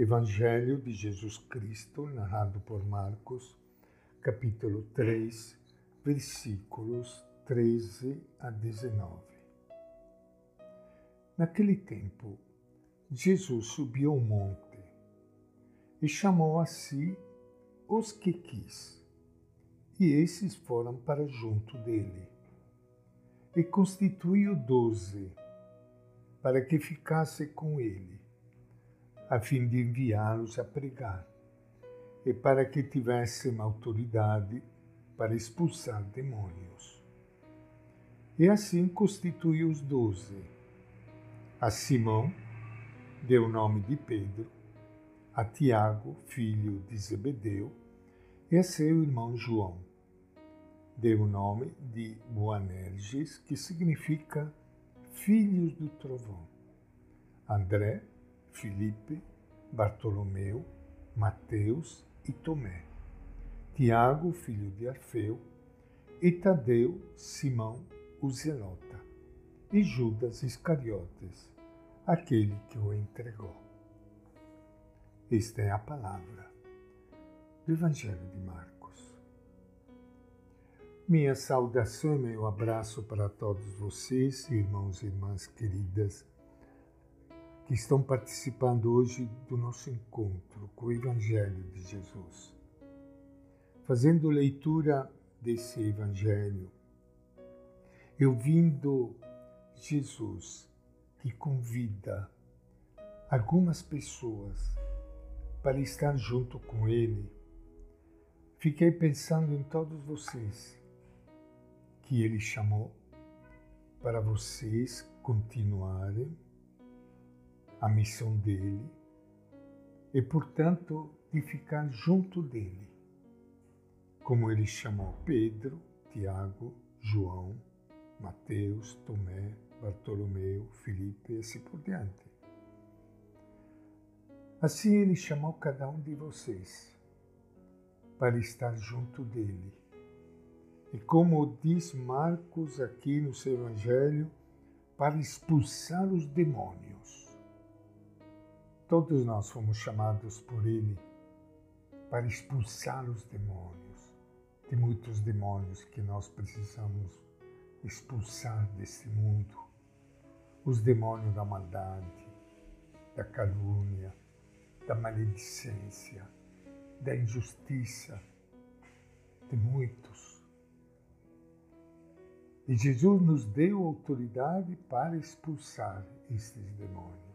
Evangelho de Jesus Cristo, narrado por Marcos, capítulo 3, versículos 13 a 19. Naquele tempo, Jesus subiu ao monte e chamou a si os que quis, e esses foram para junto dele. E constituiu doze, para que ficasse com ele, a fim de enviá-los a pregar, e para que tivessem autoridade para expulsar demônios. E assim constituiu os doze. A Simão deu o nome de Pedro, a Tiago, filho de Zebedeu, e a seu irmão João. Deu o nome de Boanerges, que significa filhos do trovão. André, Filipe, Bartolomeu, Mateus e Tomé. Tiago, filho de Arfeu, e Tadeu, Simão, o Zelota, e Judas Iscariotes, aquele que o entregou. Esta é a palavra do Evangelho de Marcos. Minha saudação e meu abraço para todos vocês, irmãos e irmãs queridas, que estão participando hoje do nosso encontro com o Evangelho de Jesus. Fazendo leitura desse Evangelho, eu vindo Jesus que convida algumas pessoas para estar junto com Ele, fiquei pensando em todos vocês que Ele chamou para vocês continuarem a missão dele e, portanto, de ficar junto dele, como ele chamou Pedro, Tiago, João, Mateus, Tomé, Bartolomeu, Filipe e assim por diante. Assim ele chamou cada um de vocês para estar junto dele. E como diz Marcos aqui no seu Evangelho, para expulsar os demônios. Todos nós fomos chamados por ele para expulsar os demônios. Tem muitos demônios que nós precisamos expulsar desse mundo. Os demônios da maldade, da calúnia, da maledicência, da injustiça, de muitos. E Jesus nos deu autoridade para expulsar estes demônios.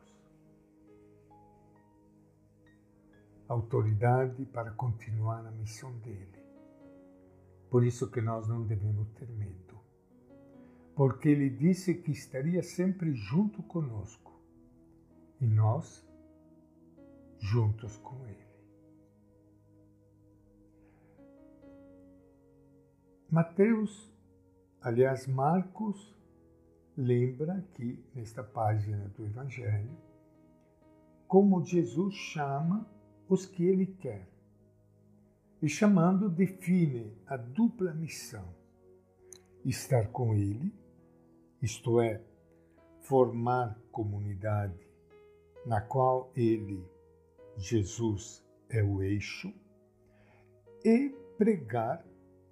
Autoridade para continuar a missão dele. Por isso que nós não devemos ter medo. Porque ele disse que estaria sempre junto conosco. E nós juntos com Ele. Mateus, aliás, Marcos, lembra aqui nesta página do Evangelho como Jesus chama os que Ele quer. E chamando, define a dupla missão: estar com Ele, isto é, formar comunidade na qual Ele Jesus é o eixo, e pregar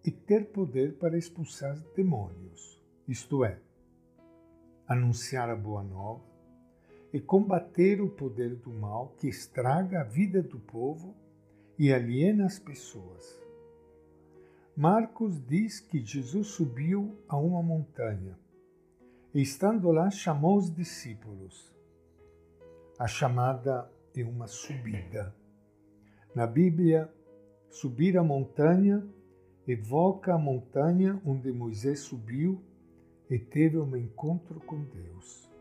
e ter poder para expulsar demônios, isto é, anunciar a boa nova e combater o poder do mal que estraga a vida do povo e aliena as pessoas. Marcos diz que Jesus subiu a uma montanha e, estando lá, chamou os discípulos. A chamada e uma subida. Na Bíblia, subir a montanha evoca a montanha onde Moisés subiu e teve um encontro com Deus.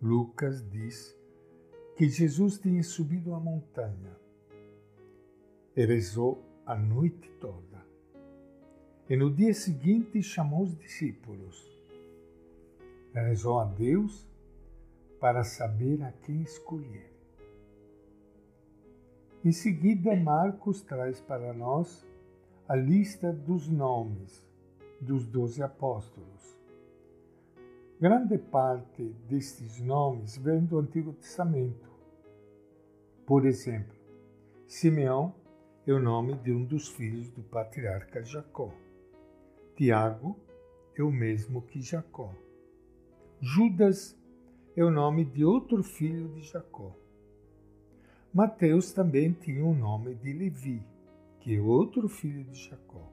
Lucas diz que Jesus tinha subido a montanha e rezou a noite toda. E no dia seguinte chamou os discípulos. Rezou a Deus para saber a quem escolher. Em seguida, Marcos traz para nós a lista dos nomes dos doze apóstolos. Grande parte destes nomes vem do Antigo Testamento. Por exemplo, Simeão é o nome de um dos filhos do patriarca Jacó. Tiago é o mesmo que Jacó. Judas é o nome de outro filho de Jacó. Mateus também tinha o nome de Levi, que é outro filho de Jacó.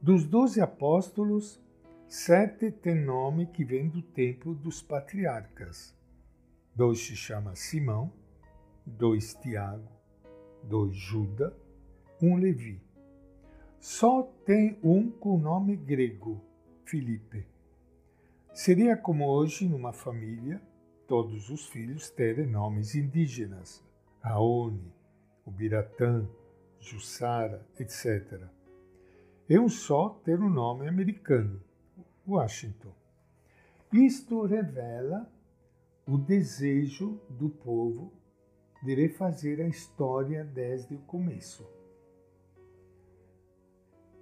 Dos doze apóstolos, sete têm nome que vem do tempo dos patriarcas. Dois se chama Simão, dois Tiago, dois Judas, um Levi. Só tem um com nome grego, Filipe. Seria como hoje, numa família, todos os filhos terem nomes indígenas, Aone, Ubiratã, Jussara, etc. É um só ter um nome americano, Washington. Isto revela o desejo do povo de refazer a história desde o começo.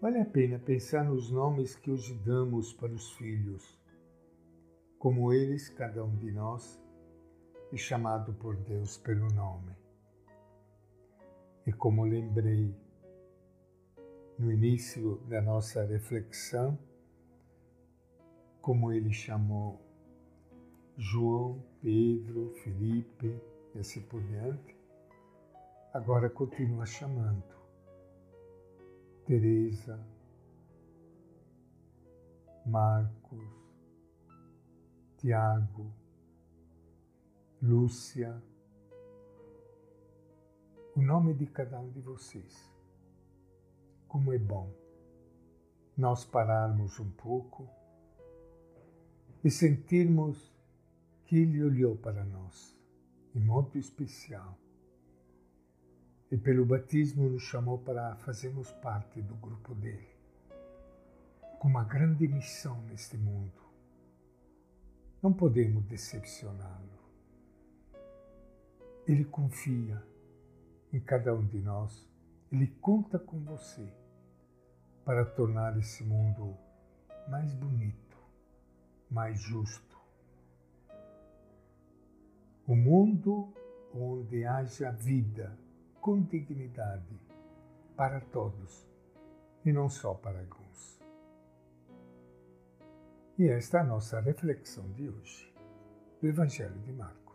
Vale a pena pensar nos nomes que hoje damos para os filhos. Como eles, cada um de nós é chamado por Deus pelo nome. E como lembrei no início da nossa reflexão, como ele chamou João, Pedro, Felipe e assim por diante, agora continua chamando Teresa, Marcos, Tiago, Lúcia, o nome de cada um de vocês. Como é bom nós pararmos um pouco e sentirmos que Ele olhou para nós, em modo especial. E pelo batismo nos chamou para fazermos parte do grupo dele, com uma grande missão neste mundo. Não podemos decepcioná-lo. Ele confia em cada um de nós, ele conta com você para tornar esse mundo mais bonito, mais justo o mundo onde haja vida com dignidade para todos e não só para alguns. E esta é a nossa reflexão de hoje do Evangelho de Marcos.